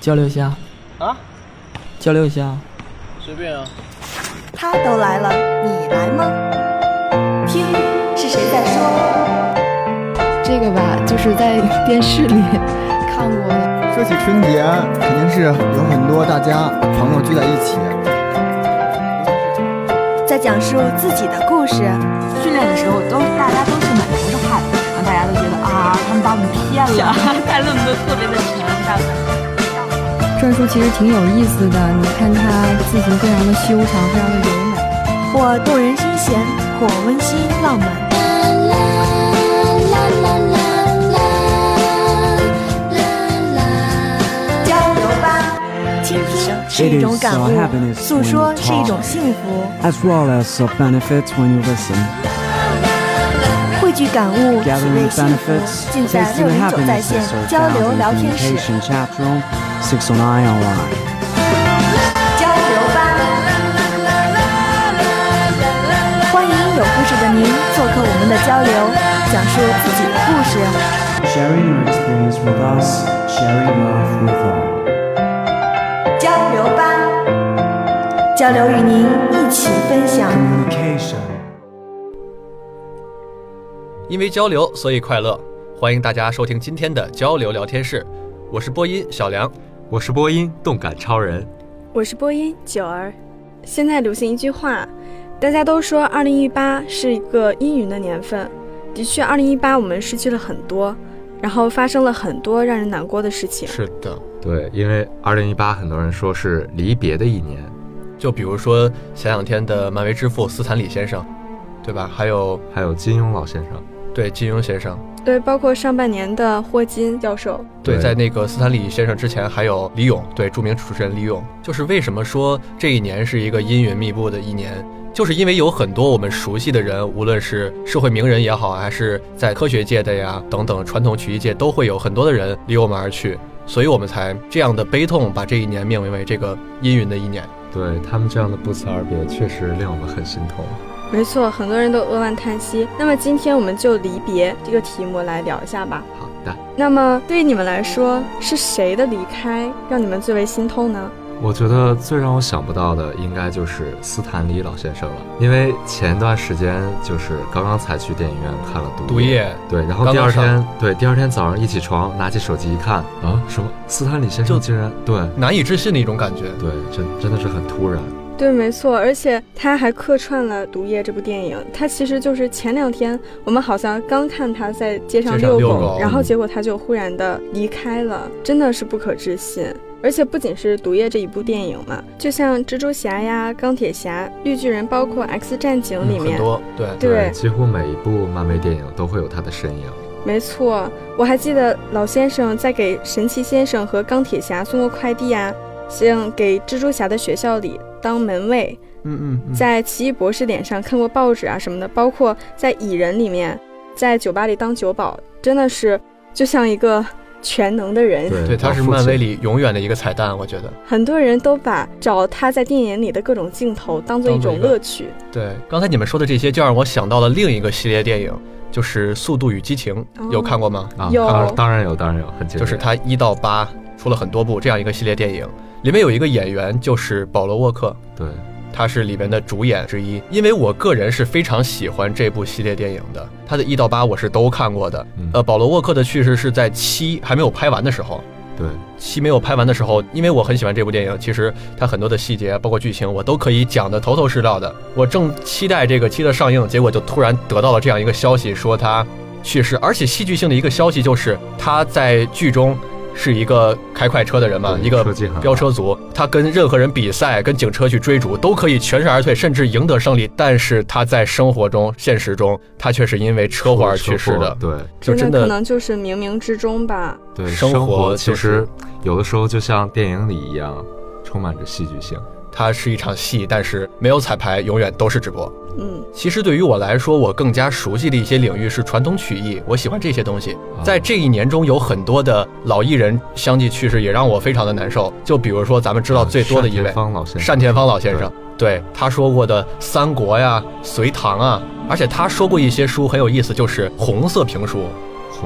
交流一下啊，交流一下，随便啊。他都来了，你来吗？听，是谁在说？这个吧，就是在电视里看过的。说起春节，肯定是有很多大家朋友聚在一起，在讲述自己的故事。训练的时候，都大家都是满然后大家都觉得啊，他们把我们骗了，带论都特别的沉，大本。篆书其实挺有意思的，你看它字形非常的修长，非常的柔美，或动人心弦，或温馨浪漫。交流吧，倾听是一种感悟，诉说是一种幸福。as well as of benefits when you listen. 汇聚感悟，体味幸福尽在六零九在线交流聊天室。communication chat room, 609 online. 交流吧，欢迎有故事的您做客我们的交流，讲述自己的故事。Sharing your experience with us, sharing love with all. 交流吧，交流与您一起分享。因为交流，所以快乐。欢迎大家收听今天的交流聊天室，我是播音小梁。我是播音动感超人，我是播音九儿。现在流行一句话，大家都说二零一八是一个阴云的年份。的确，二零一八我们失去了很多，然后发生了很多让人难过的事情。是的，对，因为二零一八很多人说是离别的一年，就比如说前两天的漫威之父斯坦李先生，对吧？还有还有金庸老先生，对金庸先生，对，包括上半年的霍金教授。对，对在那个斯坦李先生之前还有李咏，对，著名主持人李咏。就是为什么说这一年是一个阴云密布的一年，就是因为有很多我们熟悉的人，无论是社会名人也好，还是在科学界的呀等等传统曲艺界，都会有很多的人离我们而去，所以我们才这样的悲痛，把这一年命名为这个阴云的一年。对他们这样的不辞而别，确实令我们很心痛。没错，很多人都扼腕叹息。那么今天我们就离别这个题目来聊一下吧。好的，那么对于你们来说，是谁的离开让你们最为心痛呢？我觉得最让我想不到的应该就是斯坦李老先生了，因为前一段时间就是刚刚才去电影院看了《毒毒液，对，然后第二天，对，第二天早上一起床，拿起手机一看，啊，什么斯坦李先生就竟然对难以置信的一种感觉。对，真真的是很突然。对，没错，而且他还客串了《毒液》这部电影。他其实就是前两天我们好像刚看他在街上遛狗，然后结果他就忽然的离开了，真的是不可置信。而且不仅是《毒液》这一部电影嘛，就像蜘蛛侠呀、钢铁侠、绿巨人，包括《X 战警》里面，很多对对几乎每一部漫威电影都会有他的身影。没错，我还记得老先生在给神奇先生和钢铁侠送过快递啊，像给蜘蛛侠的学校里当门卫，嗯嗯嗯，在奇异博士脸上看过报纸啊什么的，包括在蚁人里面，在酒吧里当酒保，真的是就像一个全能的人。对对，他是漫威里永远的一个彩蛋，我觉得。很多人都把找他在电影里的各种镜头当做一种乐趣。对，刚才你们说的这些，就让我想到了另一个系列电影，就是《速度与激情》，哦有看过吗？啊，有当然当然有，当然有，很经典。就是他一到八出了很多部这样一个系列电影，里面有一个演员就是保罗沃克，对，他是里面的主演之一。因为我个人是非常喜欢这部系列电影的，他的一到八我是都看过的。嗯呃，保罗沃克的去世是在七还没有拍完的时候。对，七没有拍完的时候，因为我很喜欢这部电影，其实它很多的细节，包括剧情，我都可以讲得头头是道的。我正期待这个七的上映，结果就突然得到了这样一个消息，说他去世，而且戏剧性的一个消息就是他在剧中是一个开快车的人嘛，一个飙车族，他跟任何人比赛，跟警车去追逐，都可以全身而退，甚至赢得胜利。但是他在生活中、现实中，他却是因为车祸而去世的。对就真的可能就是冥冥之中吧。对，生生活其实有的时候就像电影里一样，充满着戏剧性。它是一场戏，但是没有彩排，永远都是直播。嗯，其实对于我来说，我更加熟悉的一些领域是传统曲艺，我喜欢这些东西。啊在这一年中，有很多的老艺人相继去世，也让我非常的难受。就比如说咱们知道最多的一位单田芳老先生，单田芳老先生，对他说过的三国呀、隋唐啊，而且他说过一些书很有意思，就是红色评书。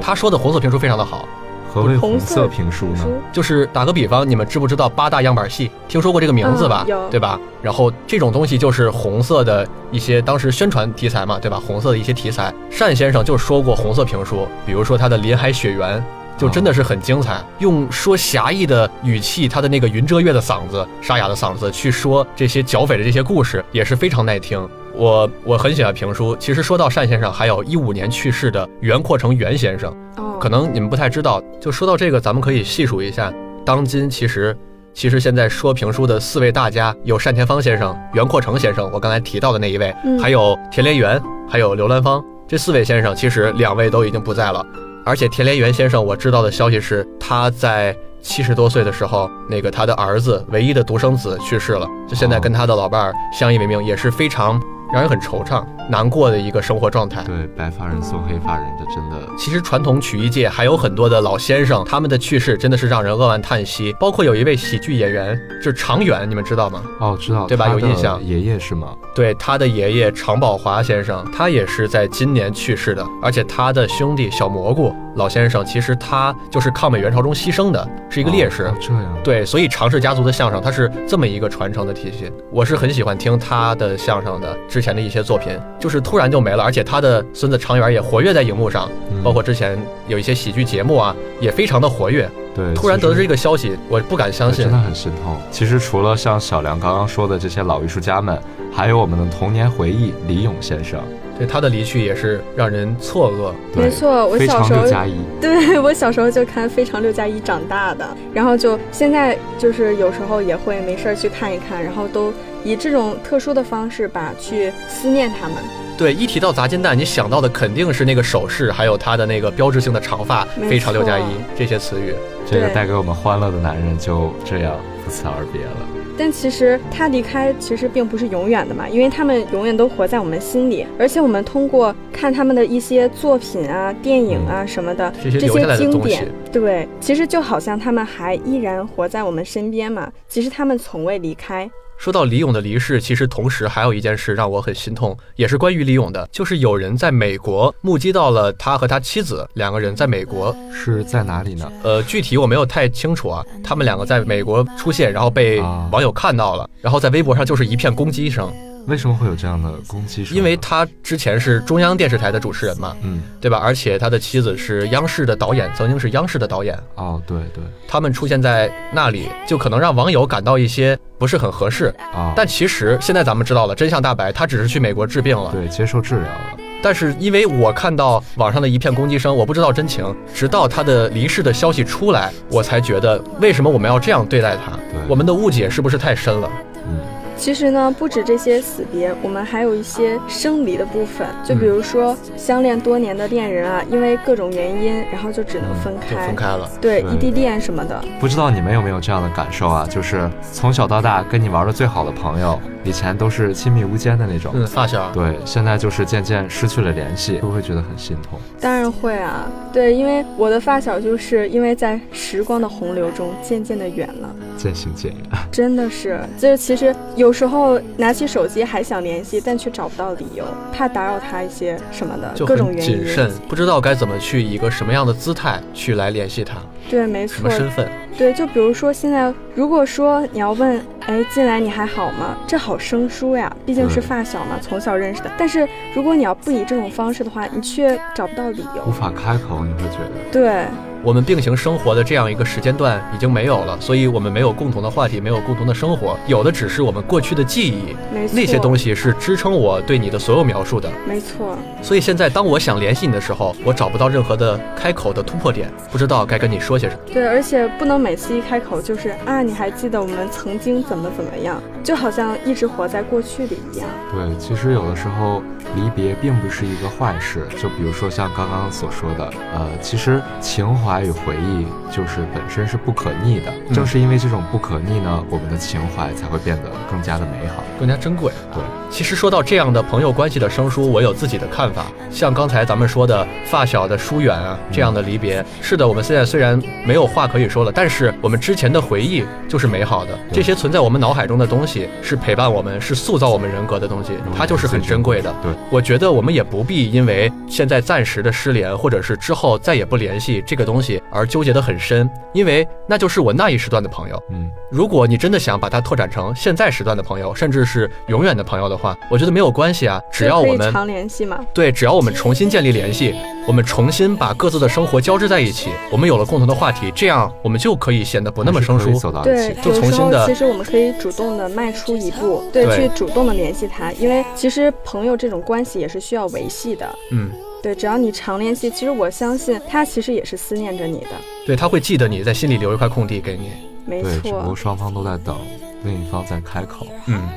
他说的红色评书非常的好。何为红色评书呢？就是打个比方，你们知不知道八大样板戏？听说过这个名字吧？有，对吧？然后这种东西就是红色的一些当时宣传题材嘛，对吧？红色的一些题材，单先生就说过红色评书，比如说他的《林海雪原》，就真的是很精彩，用说侠义的语气，他的那个云遮月的嗓子，沙哑的嗓子去说这些剿匪的这些故事，也是非常耐听。我我很喜欢评书。其实说到单先生，还有一五年去世的袁阔成袁先生，可能你们不太知道。就说到这个，咱们可以细数一下，当今其实其实现在说评书的四位大家，有单田芳先生、袁阔成先生，我刚才提到的那一位，还有田连元，还有刘兰芳。这四位先生，其实两位都已经不在了。而且田连元先生，我知道的消息是他在七十多岁的时候，那个他的儿子唯一的独生子去世了，就现在跟他的老伴儿相依为命，也是非常。让人很惆怅、难过的一个生活状态。对，白发人送黑发人，这真的。其实传统曲艺界还有很多的老先生，他们的去世真的是让人扼腕叹息。包括有一位喜剧演员，就是常远，你们知道吗？哦，知道，对吧？有印象。爷爷是吗？对，他的爷爷常宝华先生，他也是在今年去世的。而且他的兄弟小蘑菇老先生，其实他就是抗美援朝中牺牲的，是一个烈士。这样。对，所以常氏家族的相声，它是这么一个传承的体系。我是很喜欢听他的相声的。之前的一些作品就是突然就没了，而且他的孙子常远也活跃在荧幕上，包括之前有一些喜剧节目啊，也非常的活跃。对，突然得知这个消息，我不敢相信，真的很心痛。其实除了像小梁刚刚说的这些老艺术家们，还有我们的童年回忆李咏先生。对他的离去也是让人错愕。没错，我小时候加一，对 我小时候就看《非常六加一》长大的，然后就现在就是有时候也会没事儿去看一看，然后都以这种特殊的方式吧去思念他们。对，一提到砸金蛋，你想到的肯定是那个手势，还有他的那个标志性的长发，非常六加一这些词语。这个带给我们欢乐的男人就这样不辞而别了。但其实他离开其实并不是永远的嘛，因为他们永远都活在我们心里，而且我们通过看他们的一些作品啊、电影啊什么的这些经典，对，其实就好像他们还依然活在我们身边嘛，其实他们从未离开。说到李咏的离世，其实同时还有一件事让我很心痛，也是关于李咏的，就是有人在美国目击到了他和他妻子两个人在美国是在哪里呢？呃，具体我没有太清楚啊。他们两个在美国出现，然后被网友看到了，然后在微博上就是一片攻击声。为什么会有这样的攻击？因为他之前是中央电视台的主持人嘛，嗯，对吧？而且他的妻子是央视的导演，曾经是央视的导演。哦，对对，他们出现在那里，就可能让网友感到一些不是很合适啊。但其实现在咱们知道了真相大白，他只是去美国治病了，对，接受治疗了。但是因为我看到网上的一片攻击声，我不知道真情，直到他的离世的消息出来，我才觉得为什么我们要这样对待他？我们的误解是不是太深了？嗯。其实呢，不止这些死别，我们还有一些生离的部分。就比如说，相恋多年的恋人啊，因为各种原因，然后就只能分开，分开了。对，异地恋什么的。不知道你们有没有这样的感受啊？就是从小到大跟你玩的最好的朋友，以前都是亲密无间的那种，嗯，发小。对，现在就是渐渐失去了联系，会不会觉得很心痛？当然会啊。对，因为我的发小就是因为在时光的洪流中渐渐的远了，渐行渐远。真的是，就是其实有。有时候拿起手机还想联系，但却找不到理由，怕打扰他一些什么的，各种原因。谨慎，不知道该怎么去以一个什么样的姿态去来联系他。对，没错。什么身份？对，就比如说现在，如果说你要问，哎，进来你还好吗？这好生疏呀，毕竟是发小嘛，从小认识的。但是如果你要不以这种方式的话，你却找不到理由，无法开口，你会觉得。对。我们并行生活的这样一个时间段已经没有了，所以我们没有共同的话题，没有共同的生活，有的只是我们过去的记忆。没错，那些东西是支撑我对你的所有描述的。没错。所以现在当我想联系你的时候，我找不到任何的开口的突破点，不知道该跟你说些什么。对，而且不能每次一开口就是啊，你还记得我们曾经怎么怎么样，就好像一直活在过去里一样。对，其实有的时候离别并不是一个坏事，就比如说像刚刚所说的，呃，其实情怀。怀与回忆就是本身是不可逆的。嗯正是因为这种不可逆呢，我们的情怀才会变得更加的美好。更加珍贵。对，其实说到这样的朋友关系的生疏，我有自己的看法。像刚才咱们说的发小的疏远啊，这样的离别，是的，我们现在虽然没有话可以说了，但是我们之前的回忆就是美好的。这些存在我们脑海中的东西，是陪伴我们，是塑造我们人格的东西，它就是很珍贵的。对，我觉得我们也不必因为现在暂时的失联，或者是之后再也不联系这个东西而纠结的很深，因为那就是我那一时段的朋友。嗯，如果你真的想把它拓展成现在时段的朋友，甚至是永远的朋友的话，我觉得没有关系啊，只要我们常联系嘛。对，只要我们重新建立联系，我们重新把各自的生活交织在一起，我们有了共同的话题，这样我们就可以显得不那么生疏。走到一对起，的。就有时候重新的其实我们可以主动的迈出一步，对，对去主动的联系他，因为其实朋友这种关系也是需要维系的。嗯，对，只要你常联系，其实我相信他其实也是思念着你的，对，他会记得你在心里留一块空地给你。没错，只不过错。双方都在等另一方在开口。嗯，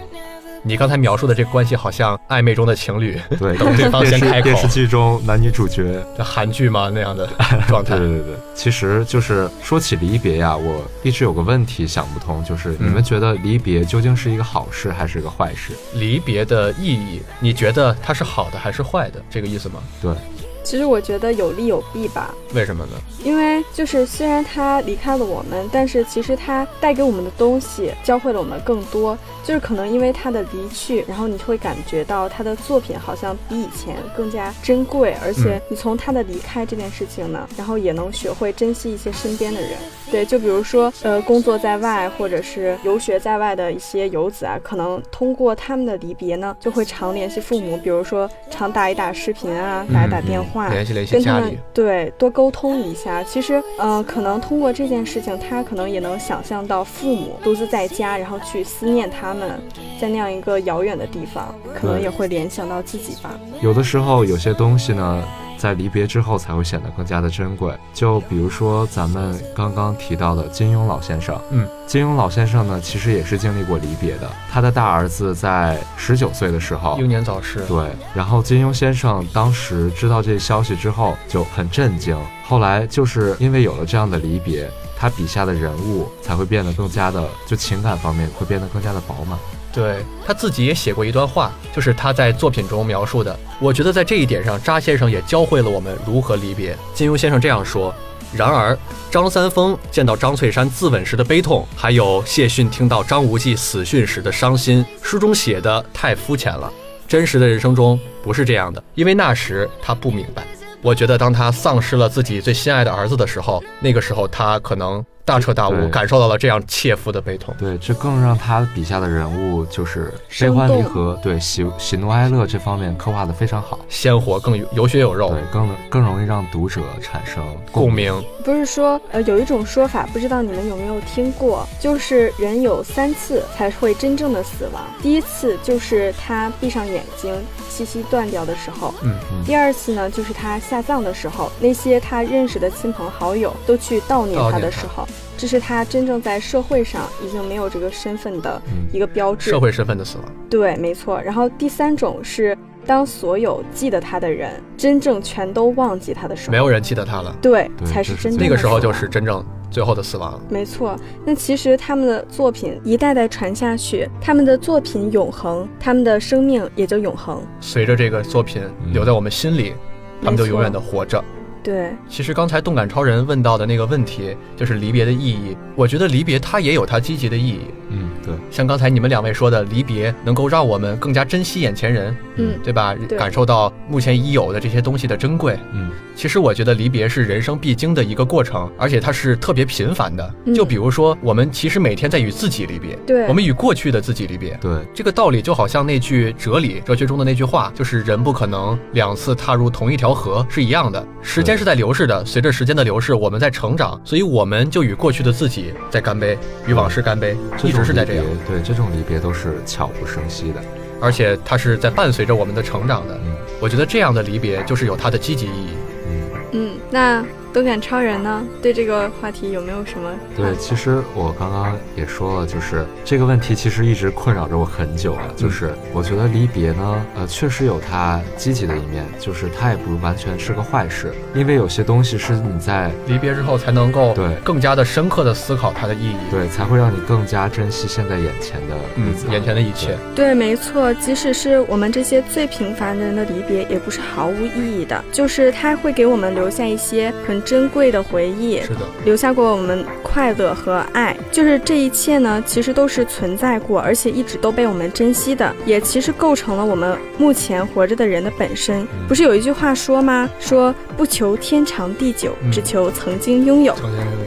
你刚才描述的这个关系好像暧昧中的情侣，对，等对方先开口电视剧中男女主角这韩剧吗那样的状态 对。对对对，其实就是说起离别呀，我一直有个问题想不通，就是你们嗯觉得离别究竟是一个好事还是一个坏事？离别的意义，你觉得它是好的还是坏的？这个意思吗？对，其实我觉得有利有弊吧，为什么呢？因为就是虽然他离开了我们，但是其实他带给我们的东西教会了我们更多。就是可能因为他的离去，然后你会感觉到他的作品好像比以前更加珍贵，而且你从他的离开这件事情呢，然后也能学会珍惜一些身边的人。对，就比如说呃，工作在外或者是游学在外的一些游子啊，可能通过他们的离别呢，就会常联系父母，比如说常打一打视频啊，打一打电话，联系联系跟他们家里。对多沟通一下。其实，呃，可能通过这件事情，他可能也能想象到父母独自在家，然后去思念他们，在那样一个遥远的地方，可能也会联想到自己吧。有的时候有些东西呢，在离别之后才会显得更加的珍贵。就比如说咱们刚刚提到的金庸老先生，嗯，金庸老先生呢，其实也是经历过离别的。他的大儿子在十九岁的时候英年早逝。对，然后金庸先生当时知道这消息之后就很震惊，后来就是因为有了这样的离别，他笔下的人物才会变得更加的，就情感方面会变得更加的饱满。对他自己也写过一段话，就是他在作品中描述的。我觉得在这一点上，扎先生也教会了我们如何离别。金庸先生这样说。然而，张三丰见到张翠山自刎时的悲痛，还有谢逊听到张无忌死讯时的伤心，书中写的太肤浅了。真实的人生中不是这样的，因为那时他不明白。我觉得当他丧失了自己最心爱的儿子的时候，那个时候他可能大彻大悟，感受到了这样切肤的悲痛。对，这更让他笔下的人物就是悲欢离合，对喜喜怒哀乐这方面刻画的非常好，鲜活，更有有血有肉。对，，更能更容易让读者产生共鸣。鸣。不是说，呃，有一种说法，不知道你们有没有听过，就是人有三次才会真正的死亡。第一次就是他闭上眼睛，气息断掉的时候；嗯。嗯。第二次呢，就是他下葬的时候，那些他认识的亲朋好友都去悼念他的时候，这是他真正在社会上已经没有这个身份的嗯一个标志。社会身份的死亡。对，没错。然后第三种是，当所有记得他的人真正全都忘记他的时候，没有人记得他了，对，对才是真正的那个时候就是真正最后的死亡。没错，那其实他们的作品一代代传下去，他们的作品永恒，他们的生命也就永恒。随着这个作品嗯留在我们心里，他们就永远的活着。对，其实刚才动感超人问到的那个问题，就是离别的意义。我觉得离别它也有它积极的意义。嗯，对，像刚才你们两位说的，离别能够让我们更加珍惜眼前人，嗯，对吧？对感受到目前已有的这些东西的珍贵。嗯，其实我觉得离别是人生必经的一个过程，而且它是特别频繁的。嗯就比如说，我们其实每天在与自己离别，对，我们与过去的自己离别。对，这个道理就好像那句哲理，哲学中的那句话，就是人不可能两次踏入同一条河是一样的。时间是在流逝的，随着时间的流逝，我们在成长，所以我们就与过去的自己在干杯，与往事干杯，一这是在这样。，对，这种离别都是悄无声息的。而且它是在伴随着我们的成长的。嗯我觉得这样的离别就是有它的积极意义。嗯，嗯，那动感超人呢？对这个话题有没有什么？对，其实我刚刚也说了，就是这个问题其实一直困扰着我很久了。就是我觉得离别呢，呃，确实有它积极的一面，就是它也不完全是个坏事，因为有些东西是你在离别之后才能够对更加的深刻的思考它的意义，对，才会让你更加珍惜现在眼前的嗯日子，眼前的一切。对，没错，即使是我们这些最平凡的人的离别，也不是毫无意义的，就是它会给我们留下一些很珍贵的回忆，是的，留下过我们快乐和爱。就是这一切呢，其实都是存在过，而且一直都被我们珍惜的，也其实构成了我们目前活着的人的本身。不是有一句话说吗？说不求天长地久，嗯只求。曾经拥有。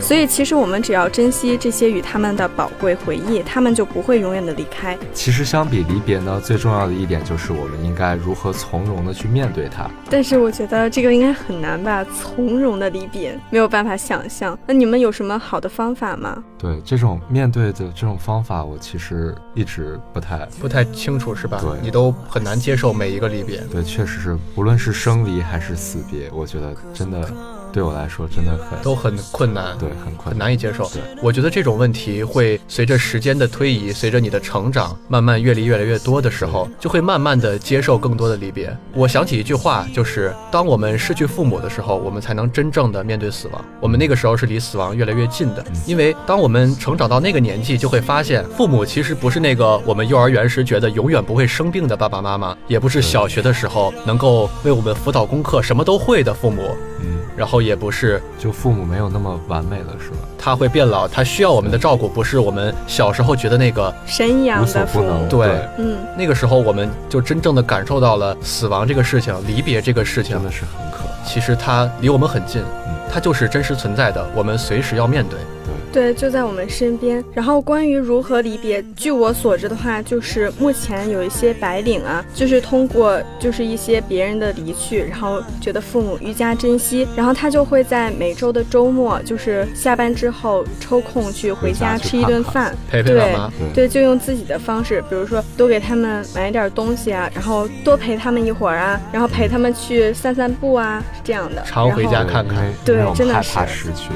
所以，其实我们只要珍惜这些与他们的宝贵回忆，他们就不会永远的离开。其实相比离别呢，最重要的一点就是我们应该如何从容的去面对它。但是我觉得这个应该很难吧，从容的离别，没有办法想象。那你们有什么好的方法吗？对这种面对的这种方法，我其实一直不太不太清楚是吧？对你都很难接受每一个离别。对，确实是，无论是生离还是死别，我觉得真的对我来说真的很都很困难，对很困很难以接受对。我觉得这种问题会随着时间的推移，随着你的成长，慢慢阅历越来越多的时候，就会慢慢的接受更多的离别。我想起一句话，就是当我们失去父母的时候，我们才能真正的面对死亡。我们那个时候是离死亡越来越近的，因为当我们成长到那个年纪，就会发现父母其实不是那个我们幼儿园时觉得永远不会生病的爸爸妈妈，也不是小学的时候能够为我们辅导功课、什么都会的父母。嗯，然后也不是就父母没有那么完美了，是吧？他会变老，他需要我们的照顾，不是我们小时候觉得那个神一样无所的父母不能，，对嗯，那个时候我们就真正的感受到了死亡这个事情，离别这个事情真，的是很可。其实它离我们很近嗯，它就是真实存在的，我们随时要面对。对，就在我们身边。然后关于如何离别，据我所知的话，就是目前有一些白领啊，就是通过就是一些别人的离去，然后觉得父母愈加珍惜，然后他就会在每周的周末，就是下班之后抽空去回家吃一顿看看饭，陪陪对爸妈，对对，就用自己的方式，比如说多给他们买点东西啊，然后多陪他们一会儿啊，然后陪他们去散散步啊，是这样的。常回家看看对真的是怕失去。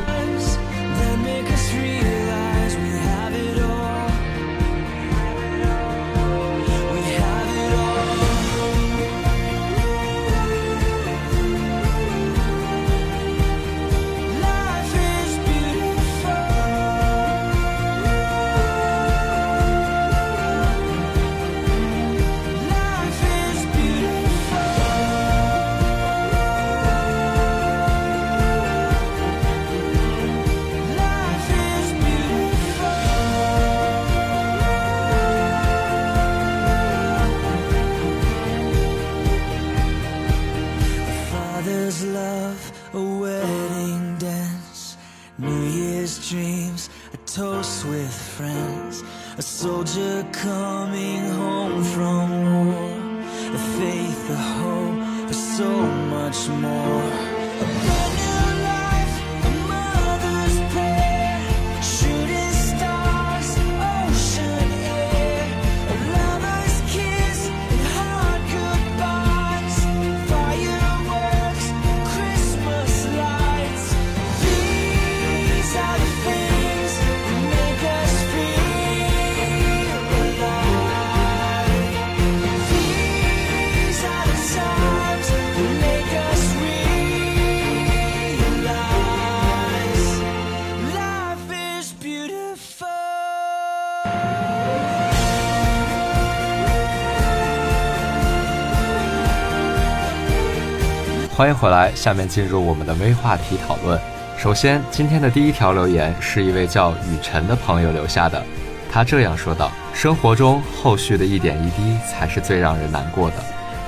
Coming home from war, a faith, a hope, for so much more. 欢迎回来，下面进入我们的微话题讨论。首先，今天的第一条留言是一位叫雨辰的朋友留下的，他这样说道：“生活中后续的一点一滴才是最让人难过的，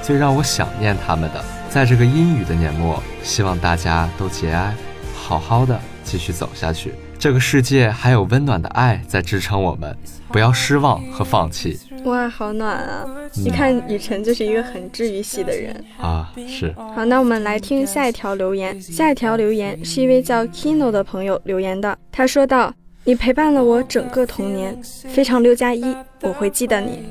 最让我想念他们的。在这个阴雨的年末，希望大家都节哀，好好的继续走下去。这个世界还有温暖的爱在支撑我们，不要失望和放弃哇，好暖啊！一看雨辰就是一个很治愈系的人。啊！是，好，那我们来听下一条留言。下一条留言是一位叫 Kino 的朋友留言的，他说道：“你陪伴了我整个童年，非常六加一，我会记得你。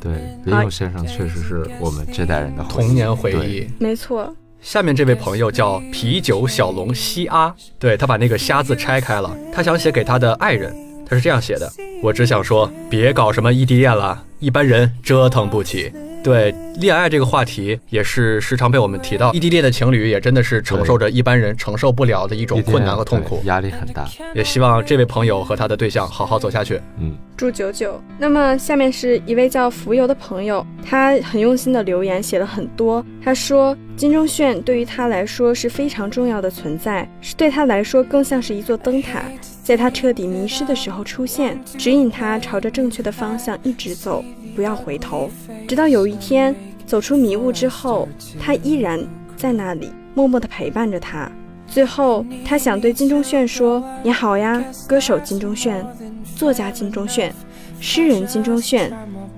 对，林勇先生确实是我们这代人的童年回忆，没错，下面这位朋友叫啤酒小龙西阿，对他把那个“虾”字拆开了，他想写给他的爱人，他是这样写的：我只想说，别搞什么异地恋了，一般人折腾不起。对恋爱这个话题，也是时常被我们提到。异地恋的情侣也真的是承受着一般人承受不了的一种困难和痛苦，压力很大。也希望这位朋友和他的对象好好走下去。嗯，祝九九。那么下面是一位叫浮游的朋友，他很用心的留言写了很多。他说，金钟铉对于他来说是非常重要的存在，是对他来说更像是一座灯塔，在他彻底迷失的时候出现，指引他朝着正确的方向一直走。不要回头，直到有一天走出迷雾之后，他依然在那里默默地陪伴着他。最后，他想对金钟铉说：“你好呀，歌手金钟铉，作家金钟铉，诗人金钟铉，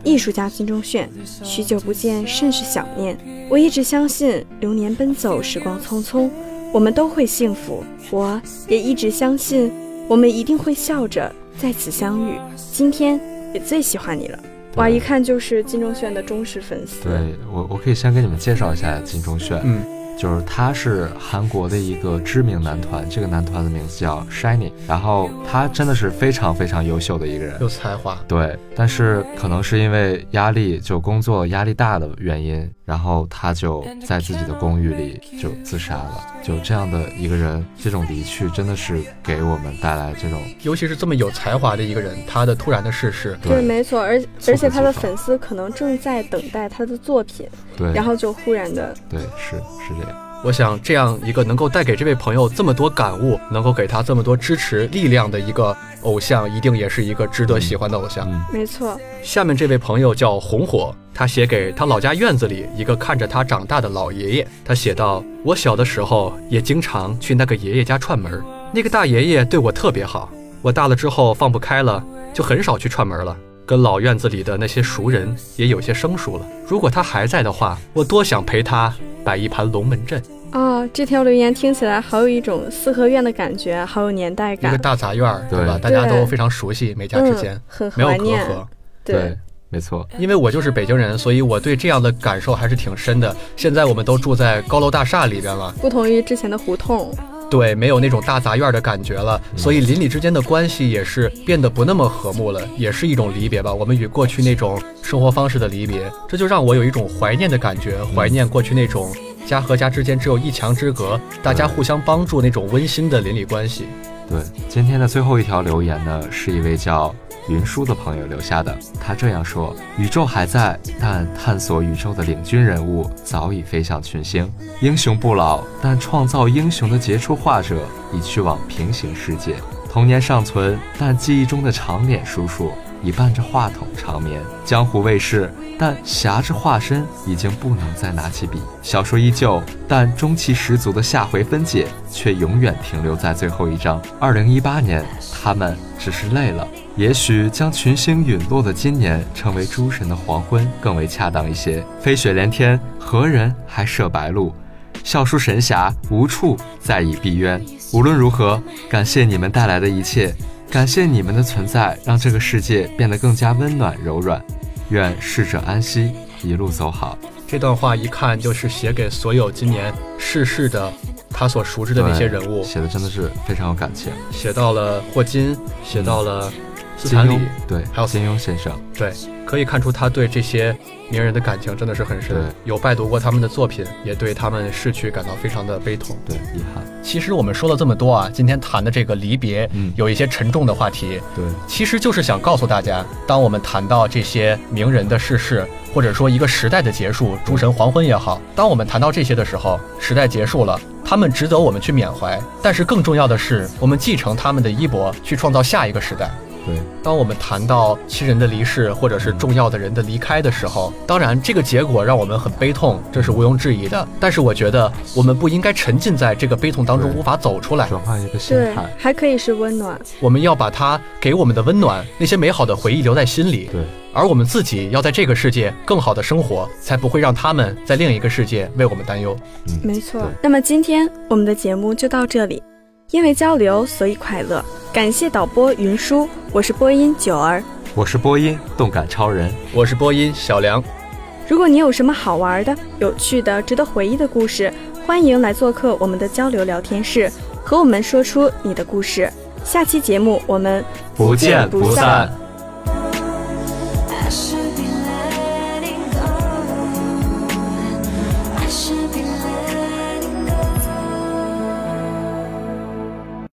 艺术家金钟铉，许久不见，甚是想念。我一直相信流年奔走，时光匆匆，我们都会幸福。我也一直相信，我们一定会笑着再次相遇。今天也最喜欢你了。”哇，一看就是金钟铉的忠实粉丝。对我，我可以先给你们介绍一下金钟铉。嗯，就是他是韩国的一个知名男团，这个男团的名字叫 Shiny。然后他真的是非常非常优秀的一个人，有才华。对，但是可能是因为压力，就工作压力大的原因，然后他就在自己的公寓里就自杀了。就这样的一个人，这种离去真的是给我们带来这种，尤其是这么有才华的一个人，他的突然的逝世，对，没错，而而且他的粉丝可能正在等待他的作品，对，然后就忽然的，对，是是这样。我想这样一个能够带给这位朋友这么多感悟，能够给他这么多支持力量的一个偶像，一定也是一个值得喜欢的偶像。嗯，没错。下面这位朋友叫红火，他写给他老家院子里一个看着他长大的老爷爷。他写道：“我小的时候也经常去那个爷爷家串门，那个大爷爷对我特别好。我大了之后放不开了，就很少去串门了。跟老院子里的那些熟人也有些生疏了。如果他还在的话，我多想陪他摆一盘龙门阵。”哦，这条留言听起来好有一种四合院的感觉，好有年代感。一个大杂院，对吧？大家都非常熟悉，每家之间很没有隔念。阂。对，没错。因为我就是北京人，所以我对这样的感受还是挺深的。现在我们都住在高楼大厦里边了，不同于之前的胡同。对，没有那种大杂院的感觉了，所以邻里之间的关系也是变得不那么和睦了，也是一种离别吧。我们与过去那种生活方式的离别，这就让我有一种怀念的感觉，怀念过去那种。家和家之间只有一墙之隔，大家互相帮助那种温馨的邻里关系。对，今天的最后一条留言呢，是一位叫云舒的朋友留下的。他这样说：“宇宙还在，但探索宇宙的领军人物早已飞向群星。英雄不老，但创造英雄的杰出画者已去往平行世界。童年尚存，但记忆中的长脸叔叔。”已伴着话筒长眠，江湖未逝，但侠之化身已经不能再拿起笔。小说依旧，但中气十足的下回分解却永远停留在最后一章。二零一八年，他们只是累了。也许将群星陨落的今年称为诸神的黄昏更为恰当一些。飞雪连天，何人还涉白鹿？笑书神侠无处再以闭渊。无论如何，感谢你们带来的一切。感谢你们的存在，让这个世界变得更加温暖柔软。愿逝者安息，一路走好。这段话一看就是写给所有今年逝世的他所熟知的那些人物，写的真的是非常有感情。写到了霍金，写到了斯坦李，对，还有金庸先生，对，可以看出他对这些。名人的感情真的是很深，有拜读过他们的作品，也对他们逝去感到非常的悲痛，对遗憾。其实我们说了这么多啊，今天谈的这个离别，嗯，有一些沉重的话题，对，其实就是想告诉大家，当我们谈到这些名人的逝世，或者说一个时代的结束，诸神黄昏也好，当我们谈到这些的时候，时代结束了，他们值得我们去缅怀，但是更重要的是，我们继承他们的衣钵，去创造下一个时代。对，当我们谈到亲人的离世或者是重要的人的离开的时候，当然这个结果让我们很悲痛，这是毋庸置疑的。但是我觉得我们不应该沉浸在这个悲痛当中无法走出来，转换一个心态，还可以是温暖。我们要把它给我们的温暖，那些美好的回忆留在心里。对，而我们自己要在这个世界更好的生活，才不会让他们在另一个世界为我们担忧。嗯，没错。那么今天我们的节目就到这里。因为交流，所以快乐。感谢导播云舒，我是播音九儿，我是播音动感超人，我是播音小梁。如果你有什么好玩的、有趣的、值得回忆的故事，欢迎来做客我们的交流聊天室，和我们说出你的故事。下期节目我们不见不散。